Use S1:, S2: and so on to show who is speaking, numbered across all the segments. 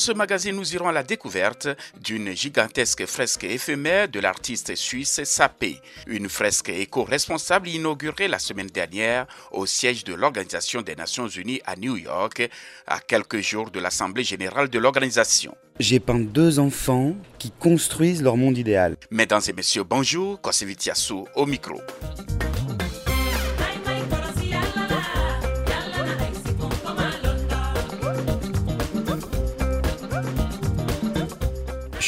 S1: Ce magazine, nous irons à la découverte d'une gigantesque fresque éphémère de l'artiste suisse Sapé, une fresque éco-responsable inaugurée la semaine dernière au siège de l'Organisation des Nations Unies à New York, à quelques jours de l'Assemblée générale de l'organisation.
S2: J'ai peint deux enfants qui construisent leur monde idéal.
S1: Mesdames et messieurs, bonjour, Kosevitiasu au micro.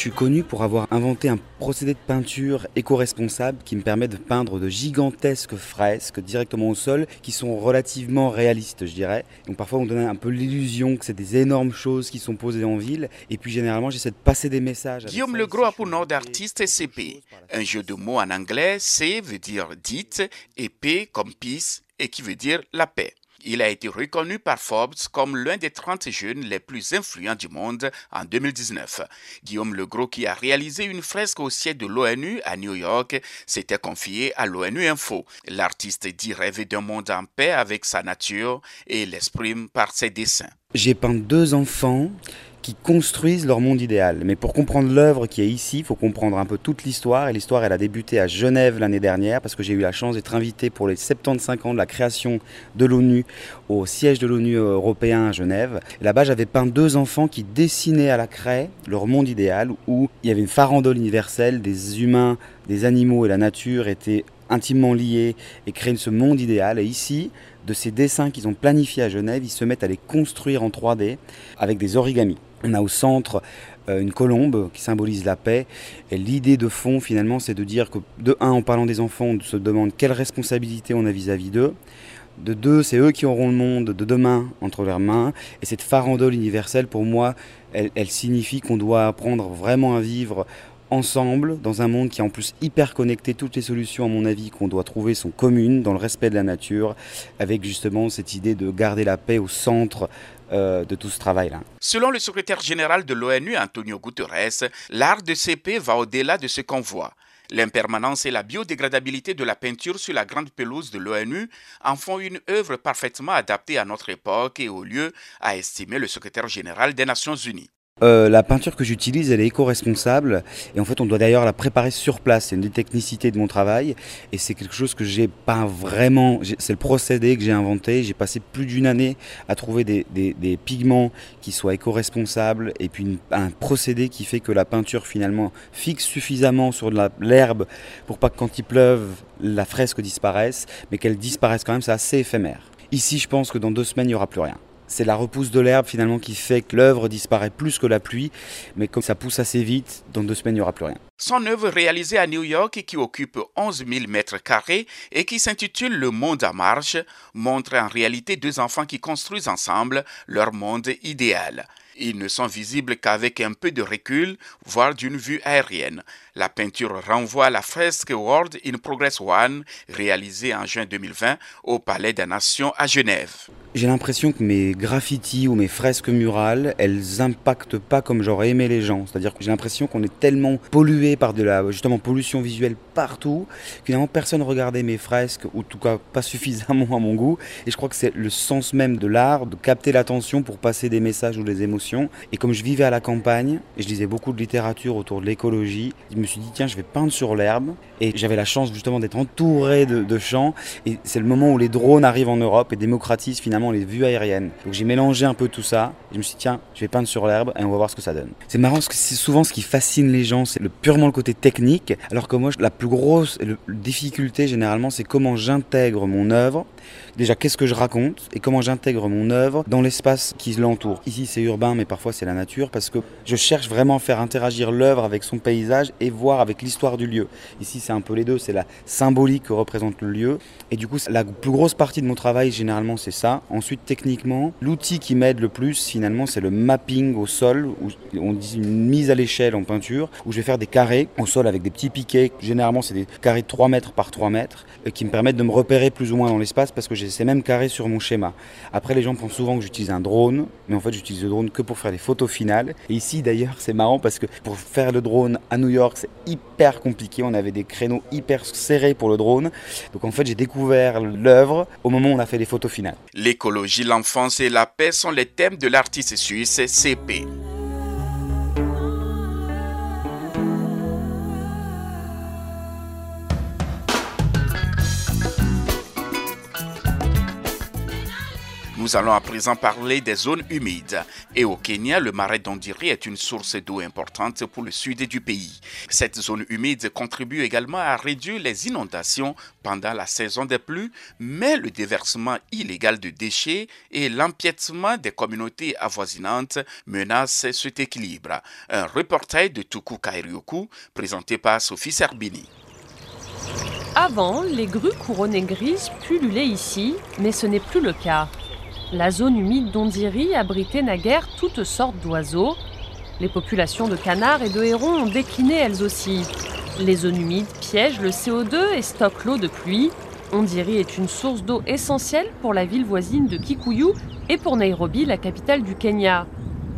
S2: Suis connu pour avoir inventé un procédé de peinture éco-responsable qui me permet de peindre de gigantesques fresques directement au sol qui sont relativement réalistes, je dirais. Donc parfois on donne un peu l'illusion que c'est des énormes choses qui sont posées en ville et puis généralement j'essaie de passer des messages.
S1: Guillaume Legros a pour nom d'artiste CP, un jeu de mots en anglais, C veut dire dites et P comme peace et qui veut dire la paix. Il a été reconnu par Forbes comme l'un des 30 jeunes les plus influents du monde en 2019. Guillaume Legros, qui a réalisé une fresque au siège de l'ONU à New York, s'était confié à l'ONU Info. L'artiste dit rêver d'un monde en paix avec sa nature et l'exprime par ses dessins.
S2: J'ai peint deux enfants qui construisent leur monde idéal. Mais pour comprendre l'œuvre qui est ici, il faut comprendre un peu toute l'histoire. Et l'histoire, elle a débuté à Genève l'année dernière parce que j'ai eu la chance d'être invité pour les 75 ans de la création de l'ONU au siège de l'ONU européen à Genève. Là-bas, j'avais peint deux enfants qui dessinaient à la craie leur monde idéal où il y avait une farandole universelle, des humains, des animaux et la nature étaient intimement liés et créent ce monde idéal. Et ici, de ces dessins qu'ils ont planifiés à Genève, ils se mettent à les construire en 3D avec des origamis. On a au centre euh, une colombe qui symbolise la paix. Et l'idée de fond, finalement, c'est de dire que, de un, en parlant des enfants, on se demande quelle responsabilité on a vis-à-vis d'eux. De deux, c'est eux qui auront le monde de demain entre leurs mains. Et cette farandole universelle, pour moi, elle, elle signifie qu'on doit apprendre vraiment à vivre ensemble dans un monde qui est en plus hyper connecté. Toutes les solutions, à mon avis, qu'on doit trouver sont communes dans le respect de la nature, avec justement cette idée de garder la paix au centre euh, de tout ce travail-là.
S1: Selon le secrétaire général de l'ONU, Antonio Guterres, l'art de CP va au-delà de ce qu'on voit. L'impermanence et la biodégradabilité de la peinture sur la grande pelouse de l'ONU en font une œuvre parfaitement adaptée à notre époque et au lieu, a estimé le secrétaire général des Nations Unies.
S2: Euh, la peinture que j'utilise, elle est éco-responsable et en fait, on doit d'ailleurs la préparer sur place. C'est une des technicités de mon travail et c'est quelque chose que j'ai pas vraiment. C'est le procédé que j'ai inventé. J'ai passé plus d'une année à trouver des, pigments qui soient éco-responsables et puis un procédé qui fait que la peinture finalement fixe suffisamment sur l'herbe pour pas que quand il pleuve, la fresque disparaisse, mais qu'elle disparaisse quand même. C'est assez éphémère. Ici, je pense que dans deux semaines, il n'y aura plus rien c'est la repousse de l'herbe finalement qui fait que l'œuvre disparaît plus que la pluie, mais comme ça pousse assez vite, dans deux semaines il n'y aura plus rien.
S1: Son œuvre réalisée à New York qui occupe 11 000 mètres carrés et qui s'intitule Le monde en marche montre en réalité deux enfants qui construisent ensemble leur monde idéal. Ils ne sont visibles qu'avec un peu de recul, voire d'une vue aérienne. La peinture renvoie à la fresque World in Progress One, réalisée en juin 2020 au Palais des Nations à Genève.
S2: J'ai l'impression que mes graffitis ou mes fresques murales, elles impactent pas comme j'aurais aimé les gens. C'est-à-dire que j'ai l'impression qu'on est tellement pollué par de la justement pollution visuelle partout, que finalement personne regardait mes fresques, ou en tout cas pas suffisamment à mon goût. Et je crois que c'est le sens même de l'art, de capter l'attention pour passer des messages ou des émotions. Et comme je vivais à la campagne, et je lisais beaucoup de littérature autour de l'écologie, me suis dit tiens je vais peindre sur l'herbe. Et j'avais la chance justement d'être entouré de, champs. Et c'est le moment où les drones arrivent en Europe et démocratisent finalement les vues aériennes. Donc j'ai mélangé un peu tout ça. Et je me suis dit, tiens, je vais peindre sur l'herbe et on va voir ce que ça donne. C'est marrant parce que c'est souvent ce qui fascine les gens, c'est le, purement le côté technique. Alors que moi, la plus grosse difficulté généralement, c'est comment j'intègre mon œuvre. Déjà, qu'est-ce que je raconte et comment j'intègre mon œuvre dans l'espace qui l'entoure? Ici, c'est urbain, mais parfois c'est la nature parce que je cherche vraiment à faire interagir l'œuvre avec son paysage et voir avec l'histoire du lieu. Ici, c'est un peu les deux. C'est la symbolique que représente le lieu. Et du coup, la plus grosse partie de mon travail, généralement, c'est ça. Ensuite, techniquement, l'outil qui m'aide le plus, finalement, c'est le mapping au sol, où on dit une mise à l'échelle en peinture, où je vais faire des carrés au sol avec des petits piquets. Généralement, c'est des carrés de 3 mètres par 3 mètres, qui me permettent de me repérer plus ou moins dans l'espace parce que j'ai ces mêmes carrés sur mon schéma. Après, les gens pensent souvent que j'utilise un drone, mais en fait, j'utilise le drone que pour faire les photos finales. Et ici, d'ailleurs, c'est marrant parce que pour faire le drone à New York, c'est hyper compliqué. On avait des créneaux hyper serrés pour le drone. Donc en fait, j'ai découvert l'œuvre au moment où on a fait les photos finales.
S1: L'écologie, l'enfance et la paix sont les thèmes de l'artiste suisse CP. Nous allons à présent parler des zones humides. Et au Kenya, le marais d'Ondiri est une source d'eau importante pour le sud du pays. Cette zone humide contribue également à réduire les inondations pendant la saison des pluies, mais le déversement illégal de déchets et l'empiètement des communautés avoisinantes menacent cet équilibre. Un reportage de Tuku Kairyoku présenté par Sophie Serbini.
S3: Avant, les grues couronnées grises pullulaient ici, mais ce n'est plus le cas. La zone humide d'Ondiri abritait naguère toutes sortes d'oiseaux. Les populations de canards et de hérons ont décliné elles aussi. Les zones humides piègent le CO2 et stockent l'eau de pluie. Ondiri est une source d'eau essentielle pour la ville voisine de Kikuyu et pour Nairobi, la capitale du Kenya.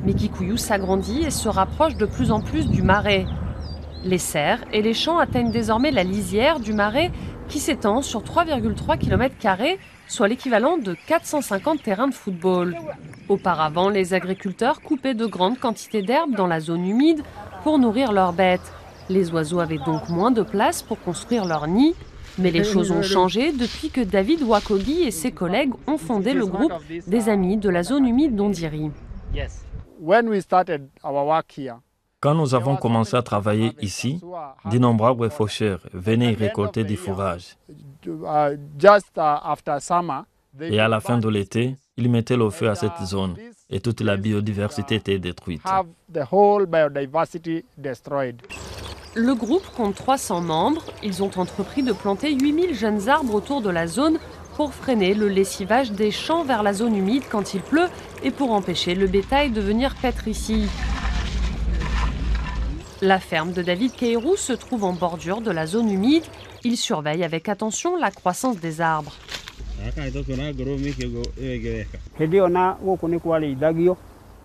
S3: Mais Kikuyu s'agrandit et se rapproche de plus en plus du marais. Les serres et les champs atteignent désormais la lisière du marais qui s'étend sur 3,3 km, soit l'équivalent de 450 terrains de football. Auparavant, les agriculteurs coupaient de grandes quantités d'herbes dans la zone humide pour nourrir leurs bêtes. Les oiseaux avaient donc moins de place pour construire leurs nids, mais les choses ont changé depuis que David Wakogi et ses collègues ont fondé le groupe des Amis de la zone humide d'Ondiri.
S4: Quand nous avons commencé à travailler ici, d'innombrables faucheurs venaient récolter du fourrage. Et à la fin de l'été, ils mettaient le feu à cette zone et toute la biodiversité était détruite.
S3: Le groupe compte 300 membres. Ils ont entrepris de planter 8000 jeunes arbres autour de la zone pour freiner le lessivage des champs vers la zone humide quand il pleut et pour empêcher le bétail de venir paître ici. La ferme de David Keirou se trouve en bordure de la zone humide. Il surveille avec attention la croissance des arbres.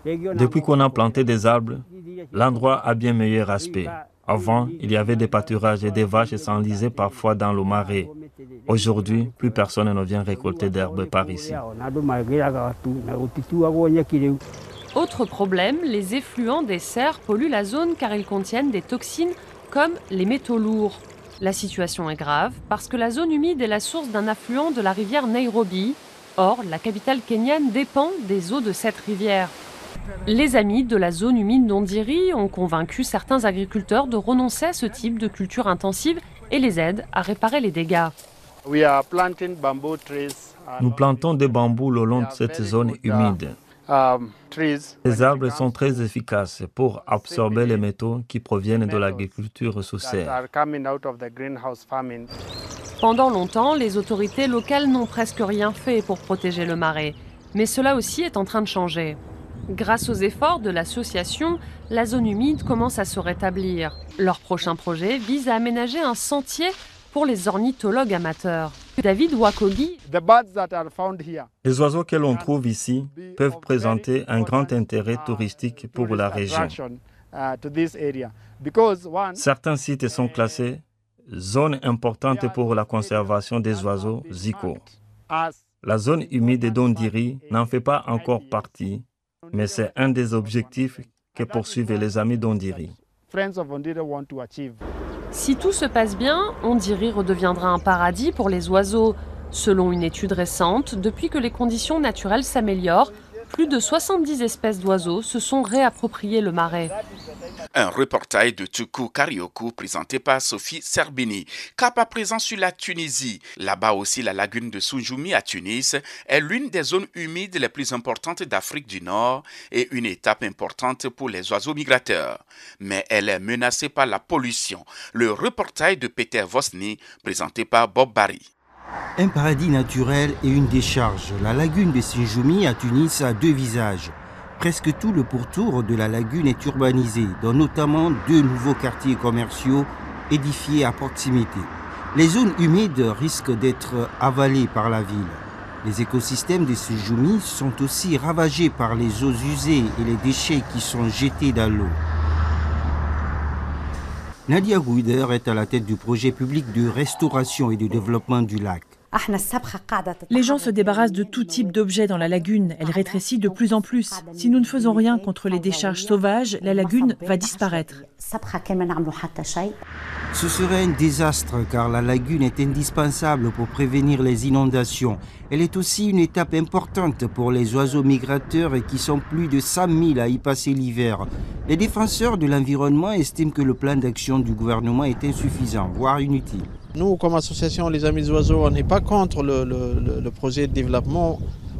S4: Depuis qu'on a planté des arbres, l'endroit a bien meilleur aspect. Avant, il y avait des pâturages et des vaches s'enlisaient parfois dans le marais. Aujourd'hui, plus personne ne vient récolter d'herbes par ici.
S3: Autre problème, les effluents des serres polluent la zone car ils contiennent des toxines comme les métaux lourds. La situation est grave parce que la zone humide est la source d'un affluent de la rivière Nairobi. Or, la capitale kenyane dépend des eaux de cette rivière. Les amis de la zone humide d'Ondiri ont convaincu certains agriculteurs de renoncer à ce type de culture intensive et les aident à réparer les dégâts.
S4: Nous plantons des bambous le long de cette zone humide. Um, les arbres sont très efficaces pour absorber les métaux qui proviennent de l'agriculture sous serre.
S3: Pendant longtemps, les autorités locales n'ont presque rien fait pour protéger le marais. Mais cela aussi est en train de changer. Grâce aux efforts de l'association, la zone humide commence à se rétablir. Leur prochain projet vise à aménager un sentier pour les ornithologues amateurs. David Wakogi.
S4: Les oiseaux que l'on trouve ici peuvent présenter un grand intérêt touristique pour la région. Certains sites sont classés zone importante pour la conservation des oiseaux zico. La zone humide d'Ondiri n'en fait pas encore partie, mais c'est un des objectifs que poursuivent les amis d'Ondiri.
S3: Si tout se passe bien, Ondiri redeviendra un paradis pour les oiseaux. Selon une étude récente, depuis que les conditions naturelles s'améliorent, plus de 70 espèces d'oiseaux se sont réappropriées le marais.
S1: Un reportage de Tuku Karioku présenté par Sophie Serbini. Cap à présent sur la Tunisie. Là-bas aussi, la lagune de Sunjumi à Tunis est l'une des zones humides les plus importantes d'Afrique du Nord et une étape importante pour les oiseaux migrateurs. Mais elle est menacée par la pollution. Le reportage de Peter Vosny présenté par Bob Barry.
S5: Un paradis naturel et une décharge. La lagune de Sunjumi à Tunis a deux visages. Presque tout le pourtour de la lagune est urbanisé, dont notamment deux nouveaux quartiers commerciaux édifiés à proximité. Les zones humides risquent d'être avalées par la ville. Les écosystèmes de ces joumis sont aussi ravagés par les eaux usées et les déchets qui sont jetés dans l'eau. Nadia Gouider est à la tête du projet public de restauration et de développement du lac.
S6: Les gens se débarrassent de tout type d'objets dans la lagune. Elle rétrécit de plus en plus. Si nous ne faisons rien contre les décharges sauvages, la lagune va disparaître.
S5: Ce serait un désastre car la lagune est indispensable pour prévenir les inondations. Elle est aussi une étape importante pour les oiseaux migrateurs qui sont plus de 100 000 à y passer l'hiver. Les défenseurs de l'environnement estiment que le plan d'action du gouvernement est insuffisant, voire inutile.
S7: Nous, comme association Les Amis des Oiseaux, on n'est pas contre le, projet de développement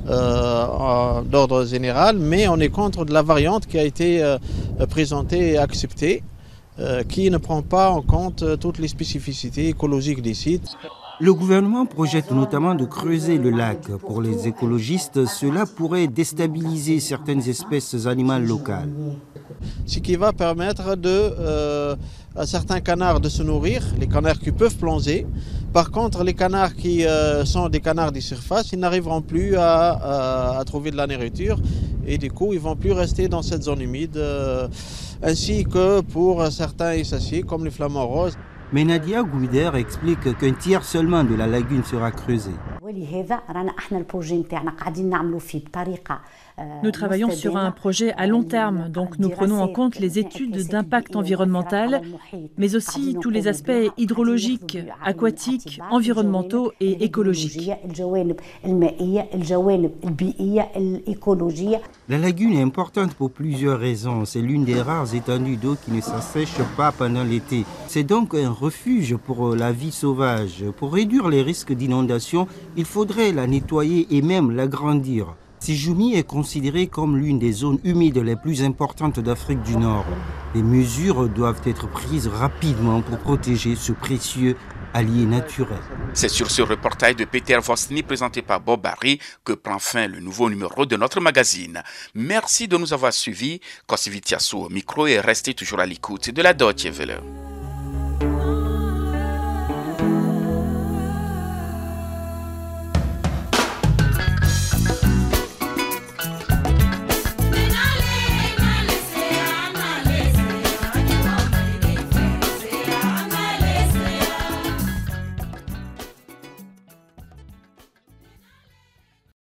S7: euh, d'ordre général, mais on est contre de la variante qui a été euh, présentée et acceptée. Euh, qui ne prend pas en compte toutes les spécificités écologiques des sites.
S5: Le gouvernement projette notamment de creuser le lac. Pour les écologistes, cela pourrait déstabiliser certaines espèces animales locales.
S7: Ce qui va permettre de, à certains canards de se nourrir, les canards qui peuvent plonger. Par contre, les canards qui sont des canards de surface, ils n'arriveront plus à, à, trouver de la nourriture et du coup, ils vont plus rester dans cette zone humide ainsi que pour certains essaciers comme les flamants roses.
S5: Mais Nadia Gouider explique qu'un tiers seulement de la lagune sera creusé.
S6: Nous travaillons sur un projet à long terme, donc nous prenons en compte les études d'impact environnemental, mais aussi tous les aspects hydrologiques, aquatiques, environnementaux et écologiques.
S5: La lagune est importante pour plusieurs raisons. C'est l'une des rares étendues d'eau qui ne s'assèche pas pendant l'été. C'est donc un refuge pour la vie sauvage. Pour réduire les risques d'inondation, il faudrait la nettoyer et même l'agrandir. Sijoumi est considérée comme l'une des zones humides les plus importantes d'Afrique du Nord. Les mesures doivent être prises rapidement pour protéger ce précieux allié naturel.
S1: C'est sur ce reportage de Peter Vosny présenté par Bob Barry que prend fin le nouveau numéro de notre magazine. Merci de nous avoir suivis. Kosivitiasu au micro et restez toujours à l'écoute de la Deutsche Welle.